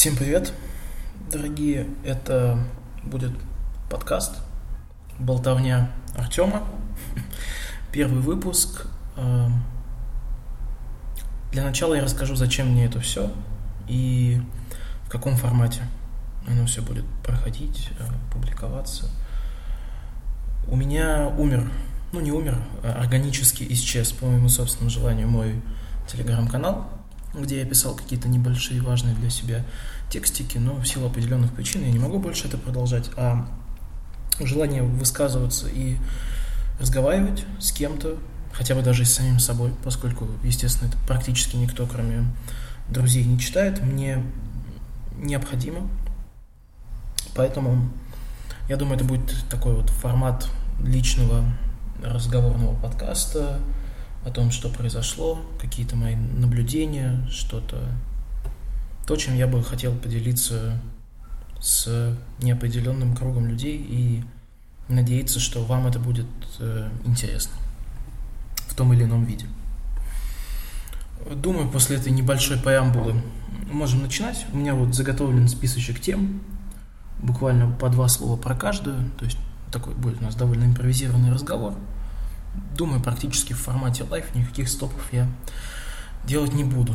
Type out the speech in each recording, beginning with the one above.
Всем привет, дорогие. Это будет подкаст «Болтовня Артема». Первый выпуск. Эм, для начала я расскажу, зачем мне это все и в каком формате оно все будет проходить, э, публиковаться. У меня умер, ну не умер, а органически исчез по моему собственному желанию мой телеграм-канал – где я писал какие-то небольшие важные для себя текстики, но в силу определенных причин я не могу больше это продолжать, а желание высказываться и разговаривать с кем-то, хотя бы даже с самим собой, поскольку, естественно, это практически никто, кроме друзей, не читает, мне необходимо. Поэтому я думаю, это будет такой вот формат личного разговорного подкаста, о том, что произошло, какие-то мои наблюдения, что-то, то, чем я бы хотел поделиться с неопределенным кругом людей и надеяться, что вам это будет э, интересно в том или ином виде. Думаю, после этой небольшой преамбулы можем начинать. У меня вот заготовлен списочек тем, буквально по два слова про каждую, то есть такой будет у нас довольно импровизированный разговор – думаю, практически в формате лайф, никаких стопов я делать не буду.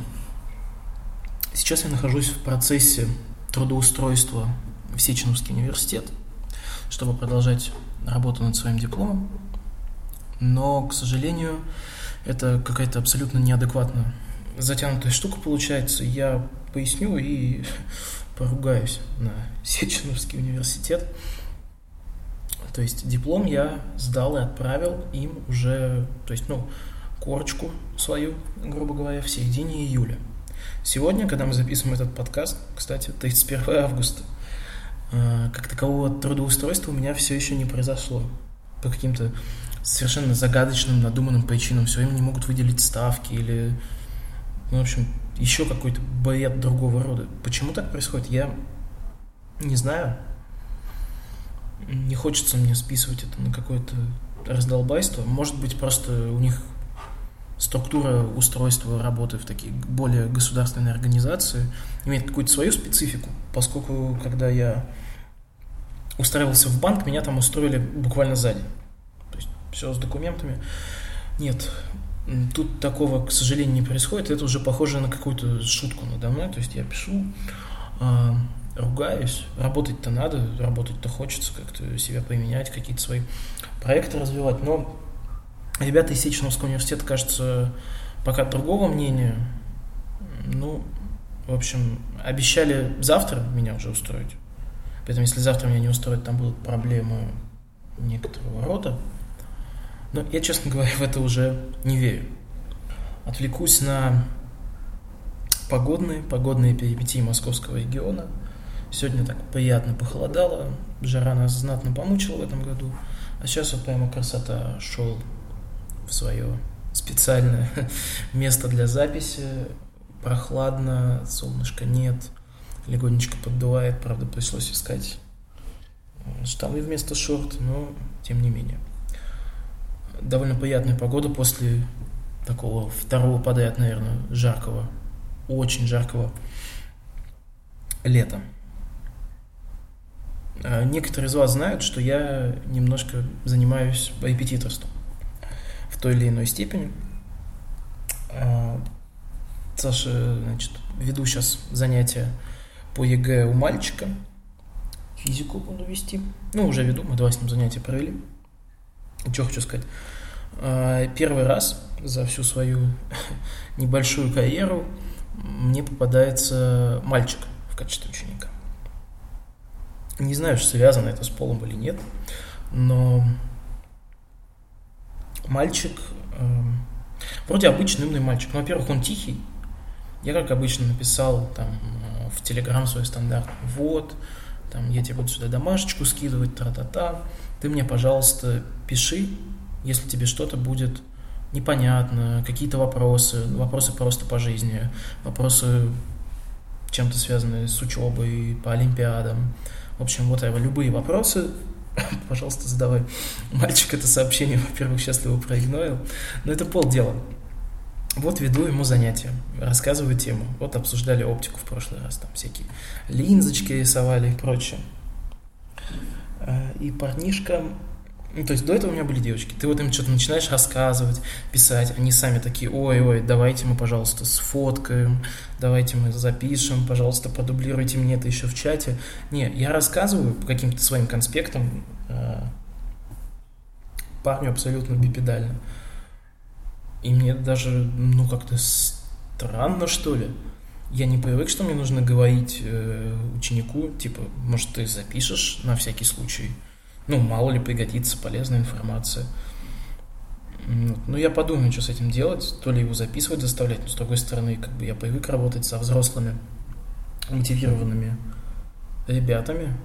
Сейчас я нахожусь в процессе трудоустройства в Сеченовский университет, чтобы продолжать работу над своим дипломом. Но, к сожалению, это какая-то абсолютно неадекватная затянутая штука получается. Я поясню и поругаюсь на Сеченовский университет. То есть диплом я сдал и отправил им уже, то есть, ну, корочку свою, грубо говоря, в середине июля. Сегодня, когда мы записываем этот подкаст, кстати, 31 августа, э, как такового трудоустройства у меня все еще не произошло. По каким-то совершенно загадочным, надуманным причинам все время не могут выделить ставки или, ну, в общем, еще какой-то бред другого рода. Почему так происходит, я не знаю не хочется мне списывать это на какое-то раздолбайство. Может быть, просто у них структура устройства работы в такие более государственные организации имеет какую-то свою специфику, поскольку когда я устраивался в банк, меня там устроили буквально сзади. То есть все с документами. Нет, тут такого, к сожалению, не происходит. Это уже похоже на какую-то шутку надо мной. То есть я пишу, а, ругаюсь. Работать-то надо, работать-то хочется, как-то себя поменять, какие-то свои проекты развивать. Но ребята из Сеченовского университета, кажется, пока другого мнения. Ну, в общем, обещали завтра меня уже устроить. Поэтому, если завтра меня не устроит, там будут проблемы некоторого рода. Но я, честно говоря, в это уже не верю. Отвлекусь на погодные, погодные перипетии московского региона – Сегодня так приятно похолодало, жара нас знатно помучила в этом году, а сейчас вот прямо красота шел в свое специальное место для записи, прохладно, солнышка нет, легонечко поддувает, правда пришлось искать штаны вместо шорт, но тем не менее. Довольно приятная погода после такого второго подряд, наверное, жаркого, очень жаркого лета. А, некоторые из вас знают, что я немножко занимаюсь репетиторством в той или иной степени. А, Саша, значит, веду сейчас занятия по ЕГЭ у мальчика. Физику буду вести. Ну, уже веду, мы два с ним занятия провели. Что хочу сказать. А, первый раз за всю свою небольшую карьеру мне попадается мальчик в качестве ученика. Не знаю, связано это с полом или нет, но мальчик, э, вроде обычный умный мальчик. Ну, во-первых, он тихий. Я, как обычно, написал там э, в Телеграм свой стандарт. Вот, там, я тебе буду сюда домашечку скидывать, тра-та-та. Ты мне, пожалуйста, пиши, если тебе что-то будет непонятно, какие-то вопросы, вопросы просто по жизни, вопросы чем-то связанные с учебой, по олимпиадам, в общем, вот любые вопросы, пожалуйста, задавай. Мальчик это сообщение, во-первых, счастливо проигнорил, но это полдела. Вот веду ему занятия, рассказываю тему. Вот обсуждали оптику в прошлый раз, там всякие линзочки рисовали и прочее. Э, и парнишка ну, то есть до этого у меня были девочки. Ты вот им что-то начинаешь рассказывать, писать. Они сами такие, ой-ой, давайте мы, пожалуйста, сфоткаем, давайте мы запишем, пожалуйста, продублируйте мне это еще в чате. Не, я рассказываю по каким-то своим конспектам э, парню абсолютно бипедально. И мне даже, ну, как-то странно, что ли. Я не привык, что мне нужно говорить э, ученику, типа, может, ты запишешь на всякий случай – ну, мало ли пригодится полезная информация. Ну, я подумаю, что с этим делать, то ли его записывать заставлять, но с другой стороны, как бы я привык работать со взрослыми, мотивированными ребятами,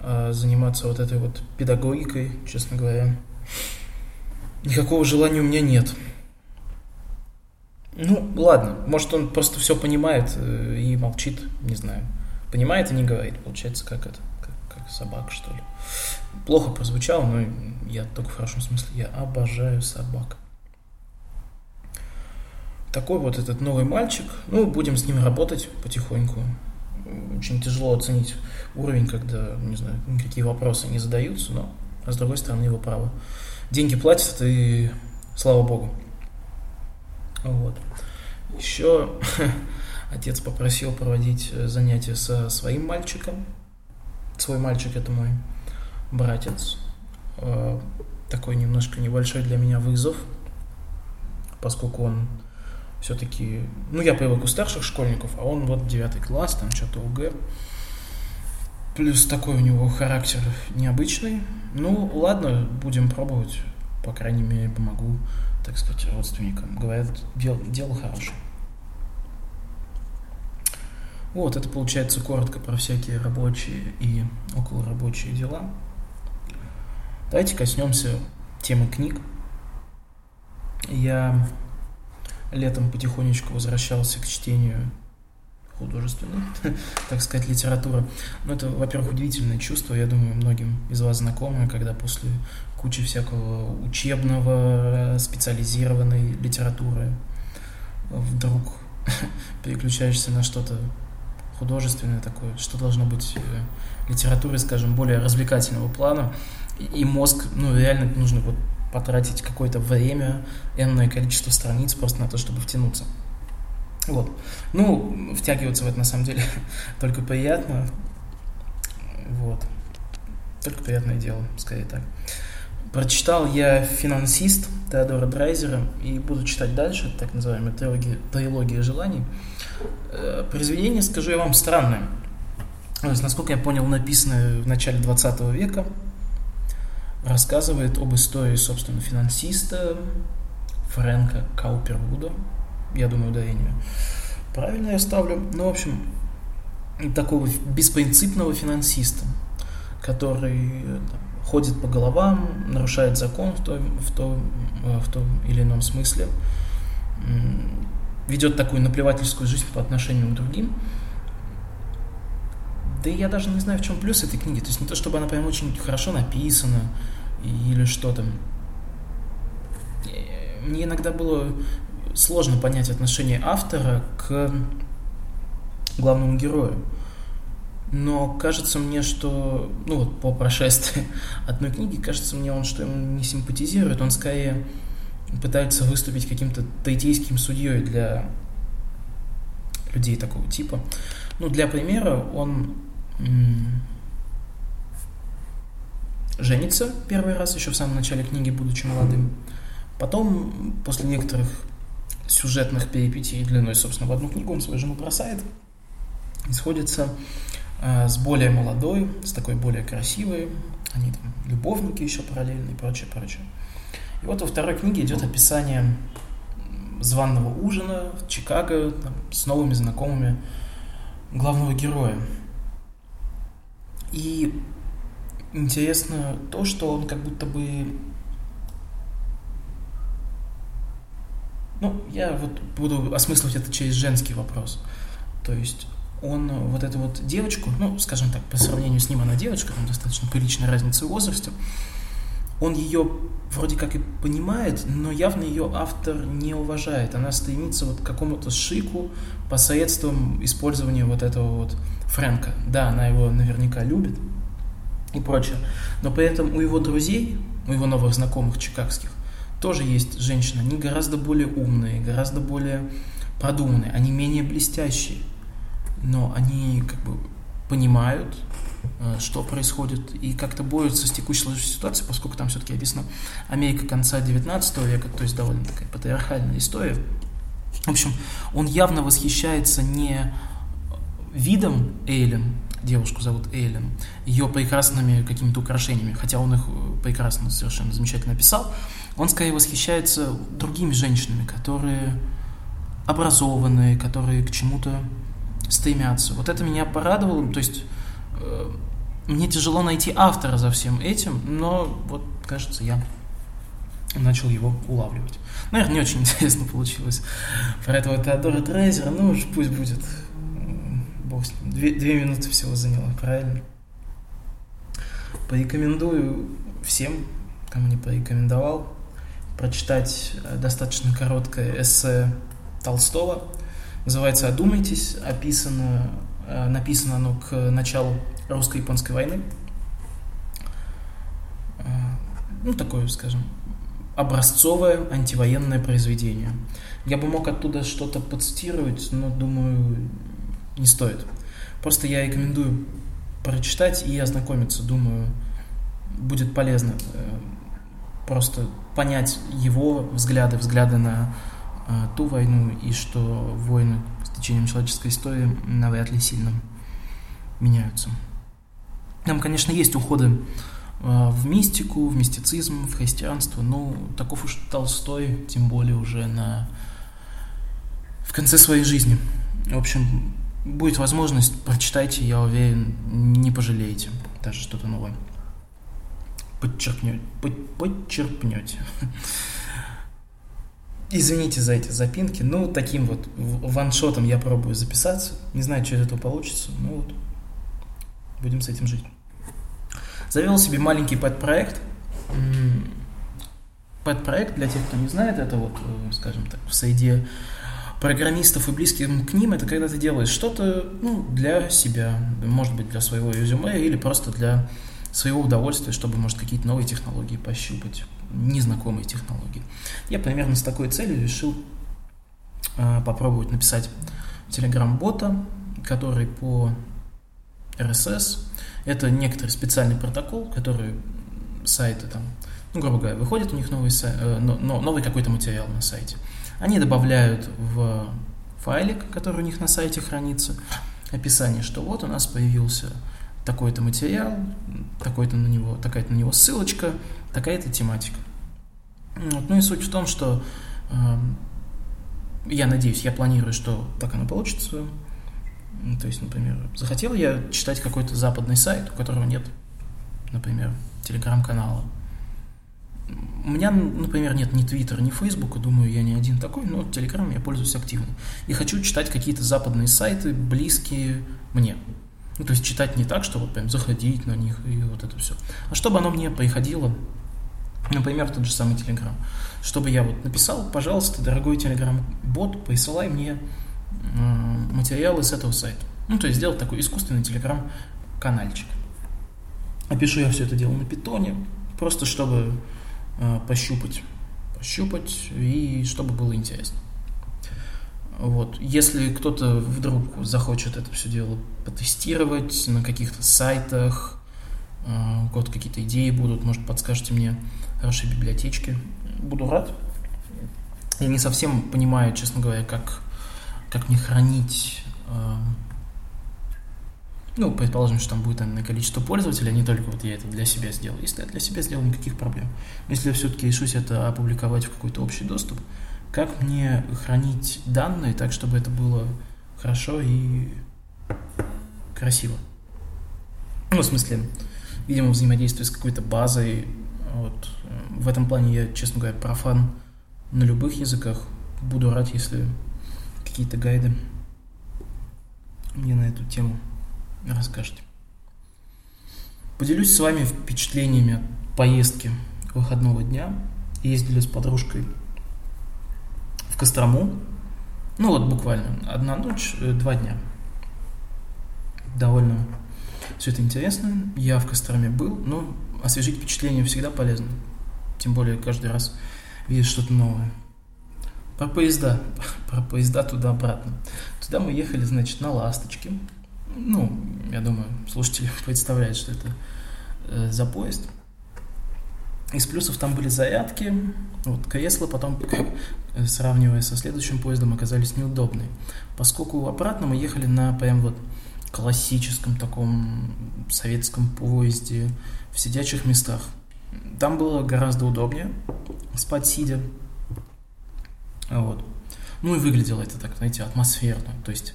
а заниматься вот этой вот педагогикой, честно говоря, никакого желания у меня нет. Ну, ладно, может он просто все понимает э, и молчит, не знаю. Понимает и не говорит, получается, как это, собака, что ли плохо прозвучало, но я только в хорошем смысле, я обожаю собак. Такой вот этот новый мальчик, ну, будем с ним работать потихоньку. Очень тяжело оценить уровень, когда, не знаю, никакие вопросы не задаются, но, а с другой стороны, его право. Деньги платят, и слава богу. Вот. Еще отец попросил проводить занятия со своим мальчиком. Свой мальчик это мой братец. Э, такой немножко небольшой для меня вызов, поскольку он все-таки... Ну, я привык у старших школьников, а он вот девятый класс, там что-то УГ. Плюс такой у него характер необычный. Ну, ладно, будем пробовать. По крайней мере, помогу, так сказать, родственникам. Говорят, дел, дело хорошее. Вот, это получается коротко про всякие рабочие и околорабочие дела. Давайте коснемся темы книг. Я летом потихонечку возвращался к чтению художественной, так сказать, литературы. Но это, во-первых, удивительное чувство, я думаю, многим из вас знакомое, когда после кучи всякого учебного, специализированной литературы вдруг переключаешься на что-то художественное такое, что должно быть э, литературой, скажем, более развлекательного плана, и мозг, ну, реально нужно вот потратить какое-то время, энное количество страниц просто на то, чтобы втянуться. Вот. Ну, втягиваться в это на самом деле только приятно. Вот. Только приятное дело, скорее так. Прочитал я «Финансист» Теодора Драйзера и буду читать дальше, так называемая трилогия, трилогия желаний. Э, произведение, скажу я вам, странное. То есть, насколько я понял, написано в начале 20 века, рассказывает об истории, собственно, финансиста Фрэнка Каупервуда. Я думаю, ударение правильно я ставлю. Ну, в общем, такого беспринципного финансиста, который там, ходит по головам, нарушает закон в том, в, том, в том или ином смысле, ведет такую наплевательскую жизнь по отношению к другим – да и я даже не знаю, в чем плюс этой книги. То есть не то, чтобы она прям очень хорошо написана или что там. Мне иногда было сложно понять отношение автора к главному герою. Но кажется мне, что, ну вот по прошествии одной книги, кажется мне он, что ему не симпатизирует, он скорее пытается выступить каким-то тайтейским судьей для людей такого типа. Ну, для примера, он женится первый раз, еще в самом начале книги, будучи молодым. Потом, после некоторых сюжетных перипетий длиной, собственно, в одну книгу, он свою жену бросает сходится с более молодой, с такой более красивой. Они там любовники еще параллельно и прочее, прочее. И вот во второй книге идет описание званного ужина в Чикаго там, с новыми знакомыми главного героя. И интересно то, что он как будто бы... Ну, я вот буду осмысливать это через женский вопрос. То есть он вот эту вот девочку, ну, скажем так, по сравнению с ним она девочка, там достаточно приличная разница в возрасте, он ее вроде как и понимает, но явно ее автор не уважает. Она стремится вот к какому-то шику посредством использования вот этого вот Фрэнка. Да, она его наверняка любит и прочее. Но при этом у его друзей, у его новых знакомых чикагских, тоже есть женщины. Они гораздо более умные, гораздо более продуманные, они менее блестящие. Но они как бы понимают, Э, что происходит, и как-то борются с текущей ситуацией, поскольку там все-таки описано Америка конца 19 века, то есть довольно такая патриархальная история. В общем, он явно восхищается не видом Эйлен, девушку зовут Эйлен, ее прекрасными какими-то украшениями, хотя он их э, прекрасно, совершенно замечательно описал, он скорее восхищается другими женщинами, которые образованные, которые к чему-то стремятся. Вот это меня порадовало, то есть Э, мне тяжело найти автора за всем этим, но вот, кажется, я начал его улавливать. Наверное, не очень интересно получилось про этого Теодора Трейзера, ну уж пусть будет. Бог с ним. Две, две минуты всего заняло, правильно? Порекомендую всем, кому не порекомендовал, прочитать э, достаточно короткое эссе Толстого. Называется «Одумайтесь», описано, э, написано оно к началу русско-японской войны. А, ну, такое, скажем, образцовое антивоенное произведение. Я бы мог оттуда что-то подцитировать, но, думаю, не стоит. Просто я рекомендую прочитать и ознакомиться. Думаю, будет полезно э, просто понять его взгляды, взгляды на э, ту войну и что войны с течением человеческой истории навряд ли сильно меняются. Там, конечно, есть уходы э, в мистику, в мистицизм, в христианство, но таков уж Толстой, тем более уже на... в конце своей жизни. В общем, будет возможность, прочитайте, я уверен, не пожалеете даже что-то новое. Подчеркнете. Подчерпнете. Извините за эти запинки. Ну, таким вот ваншотом я пробую записаться. Не знаю, что из этого получится. Ну вот, будем с этим жить. Завел себе маленький пэт-проект. Пэт-проект, для тех, кто не знает, это вот, э, скажем так, в среде программистов и близким к ним, это когда ты делаешь что-то ну, для себя, может быть, для своего резюме или просто для своего удовольствия, чтобы, может, какие-то новые технологии пощупать, незнакомые технологии. Я примерно с такой целью решил э, попробовать написать телеграм-бота, который по RSS это некоторый специальный протокол, который сайты там, ну, грубо говоря, выходит у них новый, э, но, новый какой-то материал на сайте. Они добавляют в файлик, который у них на сайте хранится, описание, что вот у нас появился такой-то материал, такой-то на него, такая-то на него ссылочка, такая-то тематика. Вот. Ну и суть в том, что э, я надеюсь, я планирую, что так оно получится, то есть, например, захотел я читать какой-то западный сайт, у которого нет, например, телеграм-канала. У меня, например, нет ни Твиттера, ни Фейсбука, думаю, я не один такой, но Телеграм я пользуюсь активно. И хочу читать какие-то западные сайты, близкие мне. Ну, то есть читать не так, что вот прям заходить на них и вот это все. А чтобы оно мне приходило, например, тот же самый Телеграм. Чтобы я вот написал, пожалуйста, дорогой Телеграм-бот, присылай мне материалы с этого сайта. Ну, то есть сделать такой искусственный телеграм-канальчик. Опишу я все это дело на питоне, просто чтобы э, пощупать, пощупать и чтобы было интересно. Вот. Если кто-то вдруг захочет это все дело потестировать на каких-то сайтах, э, кого-то какие-то идеи будут, может, подскажете мне хорошие библиотечки, буду рад. Я не совсем понимаю, честно говоря, как как мне хранить, э, ну, предположим, что там будет на количество пользователей, а не только вот я это для себя сделал. Если я для себя сделал, никаких проблем. Если я все-таки решусь это опубликовать в какой-то общий доступ, как мне хранить данные так, чтобы это было хорошо и красиво? Ну, в смысле, видимо, взаимодействие с какой-то базой. Вот. В этом плане я, честно говоря, профан на любых языках. Буду рад, если какие-то гайды мне на эту тему расскажете. Поделюсь с вами впечатлениями от поездки выходного дня. Ездили с подружкой в Кострому. Ну вот буквально одна ночь, э, два дня. Довольно все это интересно. Я в Костроме был, но освежить впечатление всегда полезно. Тем более каждый раз видишь что-то новое. Про поезда. Про поезда туда-обратно. Туда мы ехали, значит, на «Ласточке». Ну, я думаю, слушатели представляют, что это э, за поезд. Из плюсов там были зарядки, вот, кресла потом, э, сравнивая со следующим поездом, оказались неудобные. Поскольку обратно мы ехали на прям вот классическом таком советском поезде в сидячих местах. Там было гораздо удобнее спать сидя. Вот. Ну и выглядело это так, знаете, атмосферно. То есть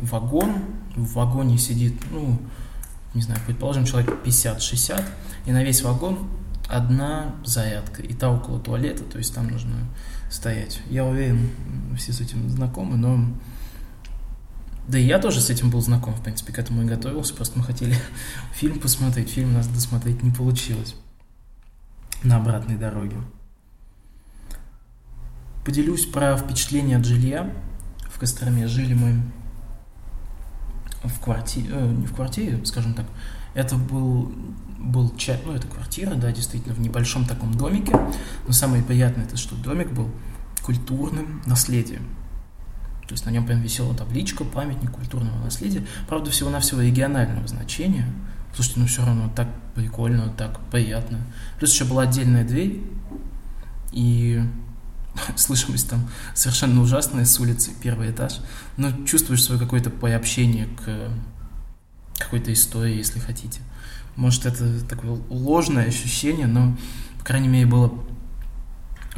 вагон, в вагоне сидит, ну, не знаю, предположим, человек 50-60, и на весь вагон одна зарядка, и та около туалета, то есть там нужно стоять. Я уверен, все с этим знакомы, но... Да и я тоже с этим был знаком, в принципе, к этому и готовился, просто мы хотели фильм посмотреть, фильм у нас досмотреть не получилось на обратной дороге. Поделюсь про впечатление от жилья. В Костроме жили мы в квартире, э, не в квартире, скажем так, это был, был чат, ну, это квартира, да, действительно, в небольшом таком домике, но самое приятное, это что домик был культурным наследием. То есть на нем прям висела табличка, памятник культурного наследия, правда, всего-навсего регионального значения. Слушайте, ну все равно так прикольно, так приятно. Плюс еще была отдельная дверь, и слышимость там совершенно ужасная с улицы, первый этаж, но чувствуешь свое какое-то приобщение к какой-то истории, если хотите. Может, это такое ложное ощущение, но, по крайней мере, было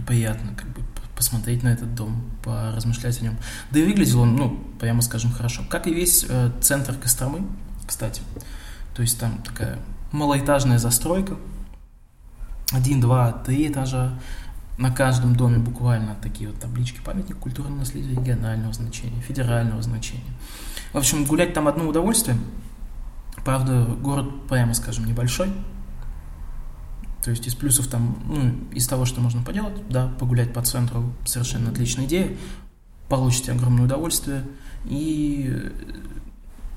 приятно как бы посмотреть на этот дом, поразмышлять о нем. Да и выглядел он, ну, прямо скажем, хорошо. Как и весь э, центр Костромы, кстати. То есть там такая малоэтажная застройка, один, два, три этажа, на каждом доме буквально такие вот таблички памятник культурного наследия регионального значения, федерального значения. В общем, гулять там одно удовольствие. Правда, город, прямо скажем, небольшой. То есть из плюсов там, ну, из того, что можно поделать, да, погулять по центру совершенно отличная идея, получите огромное удовольствие. И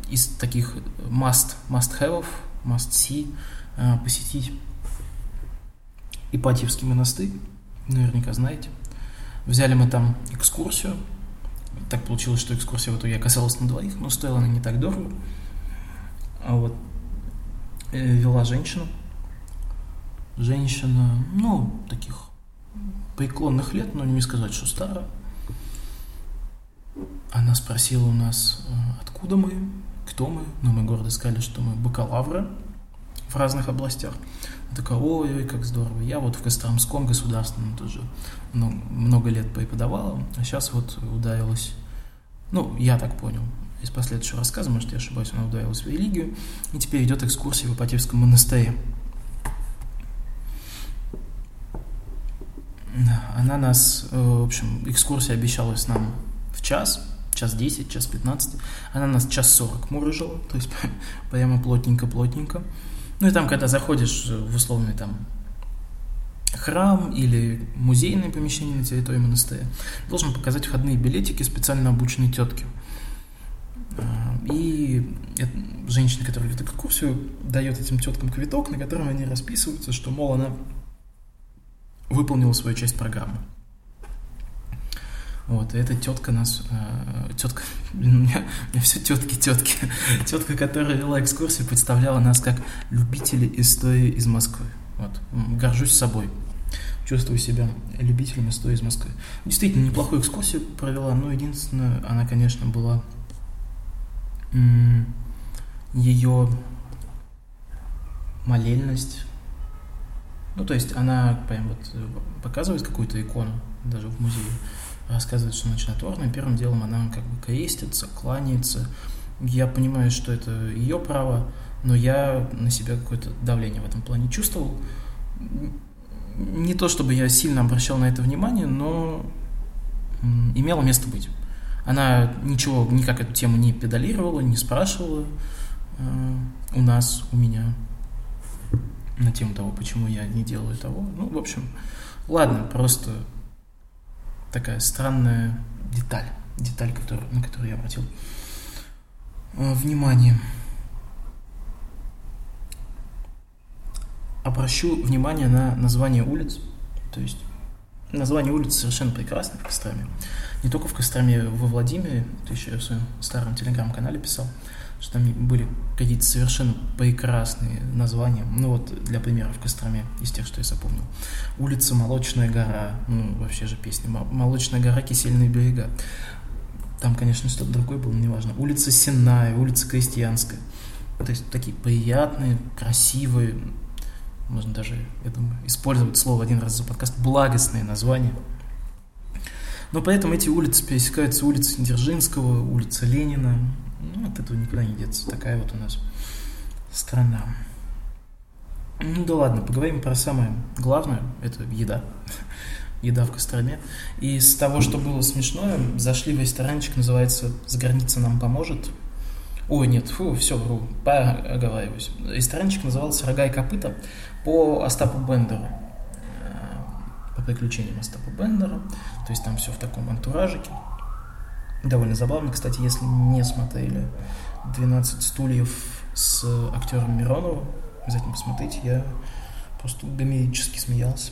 из таких must, must have, must see э, посетить Ипатьевский монастырь, наверняка знаете. Взяли мы там экскурсию. Так получилось, что экскурсия в итоге оказалась на двоих, но стоила она не так дорого. А вот э, вела женщину. Женщина, ну, таких преклонных лет, но не сказать, что старая. Она спросила у нас, э, откуда мы, кто мы. Но мы гордо сказали, что мы бакалавры в разных областях. Она такая, ой, ой, как здорово. Я вот в Костромском государственном тоже много лет преподавала, а сейчас вот ударилась, ну, я так понял, из последующего рассказа, может, я ошибаюсь, она ударилась в религию, и теперь идет экскурсия в Ипатьевском монастыре. Она нас, э, в общем, экскурсия обещалась нам в час, час 10, час 15. Она нас час 40 мурыжила, то есть прямо плотненько-плотненько. Ну и там, когда заходишь в условный там храм или музейное помещение на территории монастыря, должен показать входные билетики специально обученной тетки. А, и женщина, которая ведет экскурсию, дает этим теткам квиток, на котором они расписываются, что, мол, она выполнила свою часть программы. Вот, и эта тетка нас, э, тетка, у меня, у меня все тетки, тетки, тетка, которая вела экскурсию, представляла нас как любители истории из Москвы. Вот, горжусь собой, чувствую себя любителем истории из Москвы. Действительно, неплохую экскурсию провела, но единственное, она, конечно, была ее молельность. Ну, то есть она прям вот показывает какую-то икону даже в музее рассказывает, что она чудотворная, первым делом она как бы крестится, кланяется. Я понимаю, что это ее право, но я на себя какое-то давление в этом плане чувствовал. Не то, чтобы я сильно обращал на это внимание, но имело место быть. Она ничего, никак эту тему не педалировала, не спрашивала э, у нас, у меня. На тему того, почему я не делаю того. Ну, в общем, ладно, просто такая странная деталь, деталь, которую, на которую я обратил э, внимание. Обращу внимание на название улиц, то есть название улиц совершенно прекрасное в Костроме. Не только в Костроме, во Владимире, это еще я в своем старом телеграм-канале писал, что там были какие-то совершенно прекрасные названия. Ну вот, для примера, в Костроме, из тех, что я запомнил. Улица Молочная гора, ну вообще же песня, Молочная гора, Кисельные берега. Там, конечно, что-то другое было, неважно. Улица Сенная, улица Крестьянская. То есть такие приятные, красивые, можно даже, я думаю, использовать слово один раз за подкаст, благостные названия. Но поэтому эти улицы пересекаются улица Дзержинского, улица Ленина. Ну, от этого никуда не деться. Такая вот у нас страна. Ну да ладно, поговорим про самое главное. Это еда. еда в Костроме. И с того, что было смешное, зашли в ресторанчик, называется «За граница нам поможет». Ой, нет, фу, все, вру, поговариваюсь. Ресторанчик назывался «Рога и копыта» по Остапу Бендеру, э, по приключениям Остапа Бендера, то есть там все в таком антуражике. Довольно забавно, кстати, если не смотрели «12 стульев» с актером Мироновым, обязательно посмотрите, я просто гомерически смеялся.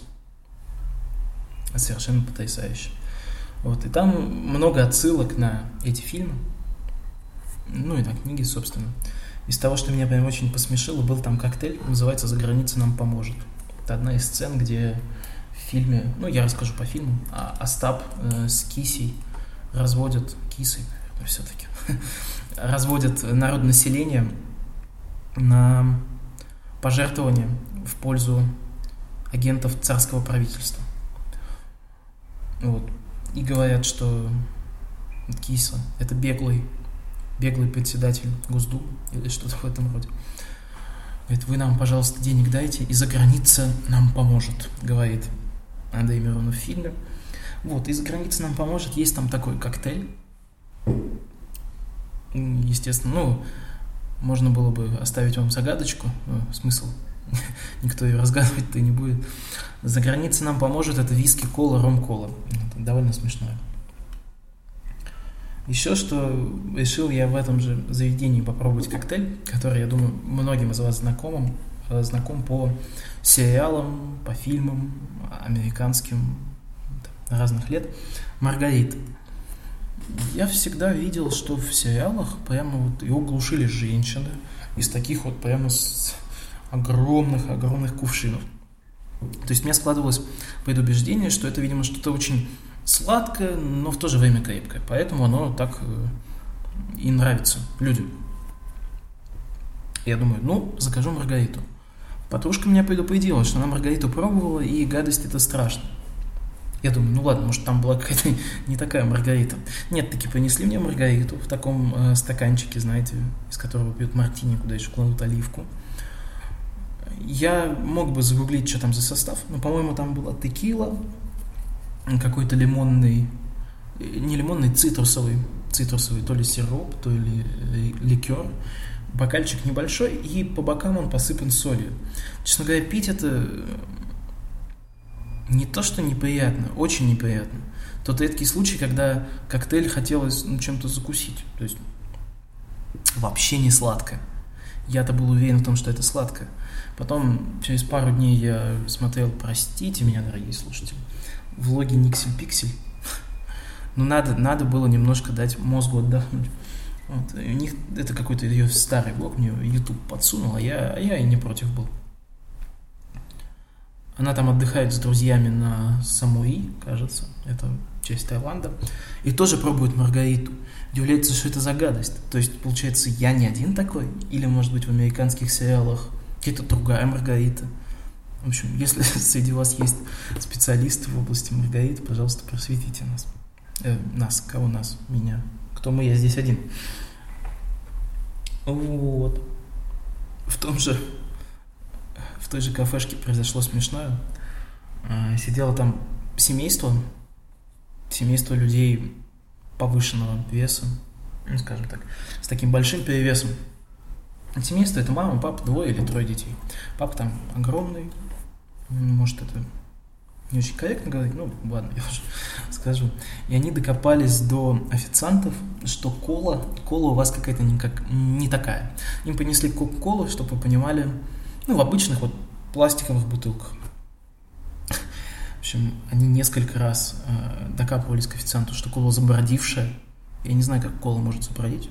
Совершенно потрясающе. Вот, и там много отсылок на эти фильмы, ну и на книги, собственно. Из того, что меня прям очень посмешило, был там коктейль, называется «За границей нам поможет». Это одна из сцен, где в фильме, ну, я расскажу по фильму, а Остап э, с Кисей разводят, Кисой, наверное, все-таки, разводят народонаселение на пожертвования в пользу агентов царского правительства. Вот. И говорят, что Киса – это беглый беглый председатель Госдумы или что-то в этом роде. Говорит, вы нам, пожалуйста, денег дайте, и за граница нам поможет, говорит Андрей Миронов в фильме. Вот, и за граница нам поможет, есть там такой коктейль. Естественно, ну, можно было бы оставить вам загадочку, ну, смысл никто ее разгадывать-то не будет. За границей нам поможет это виски, кола, ром, кола. Это довольно смешное. Еще что решил я в этом же заведении попробовать коктейль, который, я думаю, многим из вас знакомым, э, знаком по сериалам, по фильмам, американским разных лет. Маргарит. Я всегда видел, что в сериалах прямо вот его глушили женщины из таких вот прямо с огромных-огромных кувшинов. То есть у меня складывалось предубеждение, что это, видимо, что-то очень сладкое, но в то же время крепкое. Поэтому оно так э, и нравится людям. Я думаю, ну, закажу маргариту. Подружка меня предупредила, что она маргариту пробовала, и гадость это страшно. Я думаю, ну ладно, может там была какая-то не такая маргарита. Нет, таки принесли мне маргариту в таком э, стаканчике, знаете, из которого пьют мартини, куда еще кладут оливку. Я мог бы загуглить, что там за состав, но, по-моему, там была текила, какой-то лимонный, не лимонный, цитрусовый, цитрусовый то ли сироп, то ли э, ликер, бокальчик небольшой, и по бокам он посыпан солью. Честно говоря, пить это не то, что неприятно, очень неприятно. Тот редкий случай, когда коктейль хотелось ну, чем-то закусить. То есть вообще не сладко. Я-то был уверен в том, что это сладко. Потом, через пару дней я смотрел, простите меня, дорогие слушатели, влоги Никсель Пиксель. Но надо, надо было немножко дать мозгу отдохнуть. Вот. И у них это какой-то ее старый блог, мне YouTube подсунул, а я, а я и не против был. Она там отдыхает с друзьями на Самуи, кажется, это часть Таиланда, и тоже пробует Маргариту. Удивляется, что это за гадость. То есть, получается, я не один такой? Или, может быть, в американских сериалах какая-то другая Маргарита? В общем, если среди вас есть специалисты в области Маргариты, пожалуйста, просветите нас. Э, нас, кого нас? Меня. Кто мы? Я здесь один. Вот. В том же, в той же кафешке произошло смешное. А, сидело там семейство, семейство людей повышенного веса, ну, скажем так, с таким большим перевесом. Семейство – это мама, папа, двое или трое детей. Папа там огромный, может, это не очень корректно говорить, ну ладно, я уже скажу. И они докопались до официантов, что кола, кола у вас какая-то не, как, не такая. Им принесли кока-колу, чтобы вы понимали, ну в обычных вот пластиковых бутылках. В общем, они несколько раз э, докапывались к официанту, что кола забродившая. Я не знаю, как кола может забродить.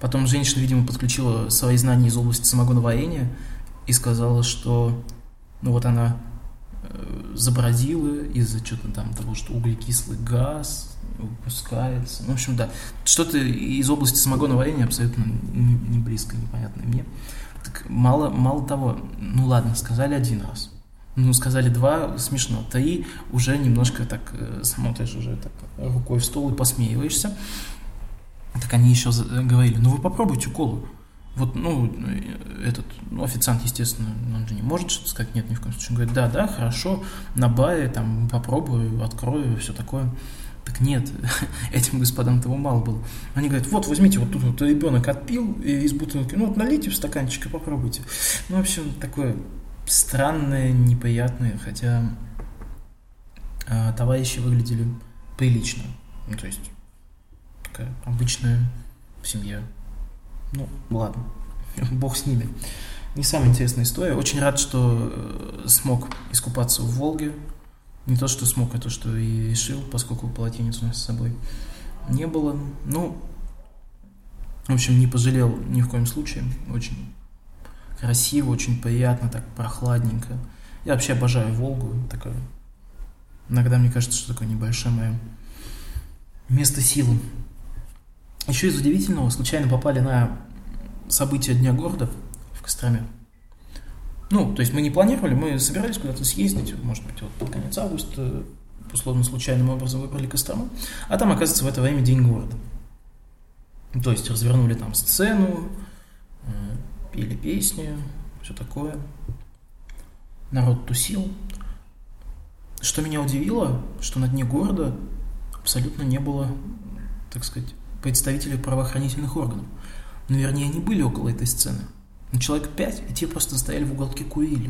Потом женщина, видимо, подключила свои знания из области самогоноварения и сказала, что ну вот она э, забродила из-за что-то там того, что углекислый газ выпускается. Ну, в общем, да, что-то из области самогоноварения абсолютно не близко, непонятно мне. Так мало, мало того, ну ладно, сказали один раз. Ну, сказали два, смешно. Три уже немножко так э, смотришь уже так рукой в стол и посмеиваешься. Так они еще говорили, ну вы попробуйте колу. Вот, ну, этот, ну, официант, естественно, он же не может что-то сказать, нет, ни в коем случае. Он говорит, да, да, хорошо, на баре, там, попробую, открою, все такое. Так нет, этим господам того мало было. Они говорят, вот, возьмите, вот тут вот ребенок отпил из бутылки, ну, вот налейте в стаканчик и попробуйте. Ну, в общем, такое странное, неприятное, хотя э, товарищи выглядели прилично. Ну, то есть, такая обычная семья ну, ладно, бог с ними. Не самая интересная история. Очень рад, что э, смог искупаться в Волге. Не то, что смог, а то, что и решил, поскольку полотенец у нас с собой не было. Ну, в общем, не пожалел ни в коем случае. Очень красиво, очень приятно, так прохладненько. Я вообще обожаю Волгу. Такое. Иногда мне кажется, что такое небольшое мое место силы. Еще из удивительного, случайно попали на события Дня города в Костроме. Ну, то есть мы не планировали, мы собирались куда-то съездить, может быть, вот под конец августа, условно случайным образом выбрали Кострому, а там, оказывается, в это время День города. То есть развернули там сцену, э, пели песни, все такое. Народ тусил. Что меня удивило, что на дне города абсолютно не было, так сказать, представителей правоохранительных органов. Ну, вернее, они были около этой сцены. Но человек пять, и те просто стояли в уголке курили.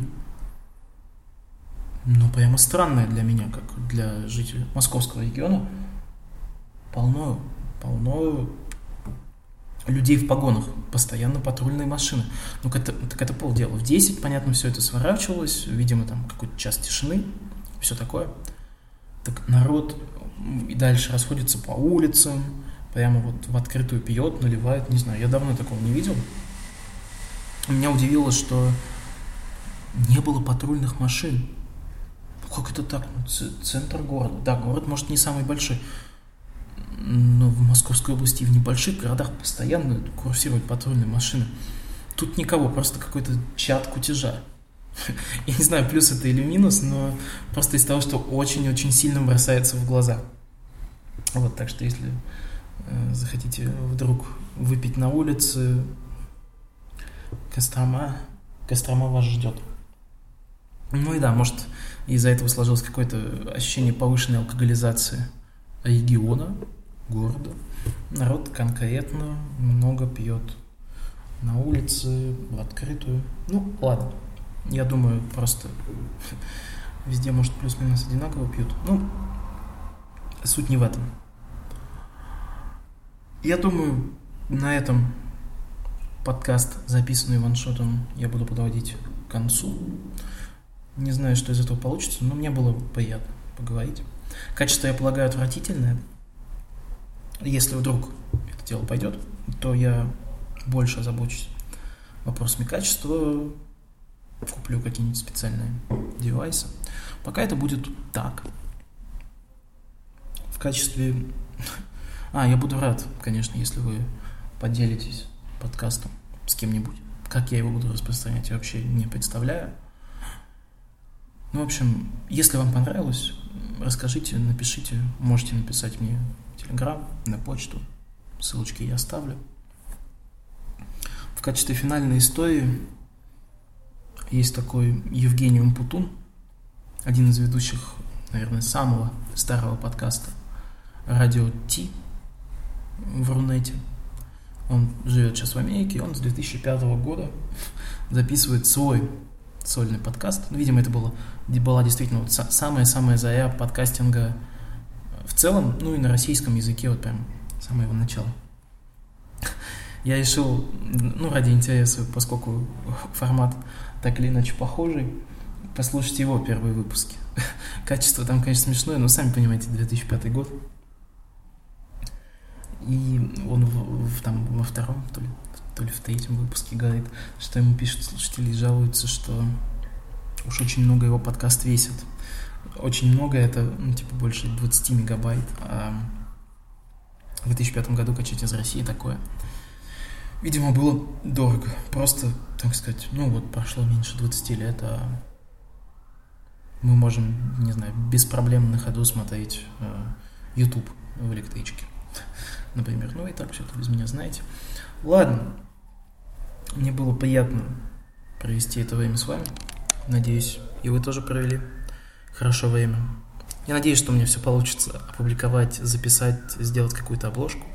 Ну, прямо странное для меня, как для жителя московского региона. Полно, полно людей в погонах, постоянно патрульные машины. Ну, это, так это полдела. В 10, понятно, все это сворачивалось, видимо, там какой-то час тишины, все такое. Так народ и дальше расходится по улицам, прямо вот в открытую пьет, наливает, не знаю, я давно такого не видел. Меня удивило, что не было патрульных машин. Ну, как это так? Ну, центр города. Да, город, может, не самый большой, но в Московской области и в небольших городах постоянно курсируют патрульные машины. Тут никого, просто какой-то чат кутежа. Я не знаю, плюс это или минус, но просто из того, что очень-очень сильно бросается в глаза. Вот, так что если Э, захотите вдруг выпить на улице, Кострома, Кострома вас ждет. Ну и да, может, из-за этого сложилось какое-то ощущение повышенной алкоголизации региона, города. Народ конкретно много пьет на улице, в открытую. Ну, ладно. Я думаю, просто везде, может, плюс-минус одинаково пьют. Ну, суть не в этом. Я думаю, на этом подкаст, записанный ваншотом, я буду подводить к концу. Не знаю, что из этого получится, но мне было приятно поговорить. Качество, я полагаю, отвратительное. Если вдруг это дело пойдет, то я больше озабочусь вопросами качества, куплю какие-нибудь специальные девайсы. Пока это будет так. В качестве а, я буду рад, конечно, если вы поделитесь подкастом с кем-нибудь. Как я его буду распространять, я вообще не представляю. Ну, в общем, если вам понравилось, расскажите, напишите. Можете написать мне в Телеграм, на почту. Ссылочки я оставлю. В качестве финальной истории есть такой Евгений Умпутун, один из ведущих, наверное, самого старого подкаста «Радио Ти», в Рунете. Он живет сейчас в Америке, он с 2005 года записывает свой сольный подкаст. Ну, видимо, это было, была действительно вот самая-самая заря подкастинга в целом, ну и на российском языке, вот прям с самого его начала. Я решил, ну, ради интереса, поскольку формат так или иначе похожий, послушать его первые выпуски. Качество там, конечно, смешное, но сами понимаете, 2005 год. И он в, в, там во втором, то ли, то ли в третьем выпуске говорит, что ему пишут слушатели и жалуются, что уж очень много его подкаст весит. Очень много, это, ну, типа, больше 20 мегабайт. А в 2005 году качать из России такое. Видимо, было дорого. Просто, так сказать, ну вот прошло меньше 20 лет, а мы можем, не знаю, без проблем на ходу смотреть э, YouTube в электричке, например. Ну и так все это без меня знаете. Ладно, мне было приятно провести это время с вами. Надеюсь, и вы тоже провели хорошо время. Я надеюсь, что у меня все получится опубликовать, записать, сделать какую-то обложку.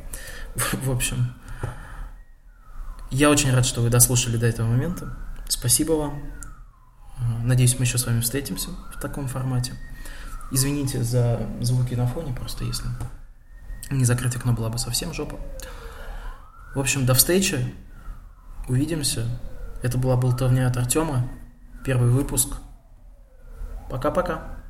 В общем, я очень рад, что вы дослушали до этого момента. Спасибо вам. Надеюсь, мы еще с вами встретимся в таком формате. Извините за звуки на фоне, просто если не закрыть окно была бы совсем жопа. В общем, до встречи. Увидимся. Это была болтовня от Артема. Первый выпуск. Пока-пока.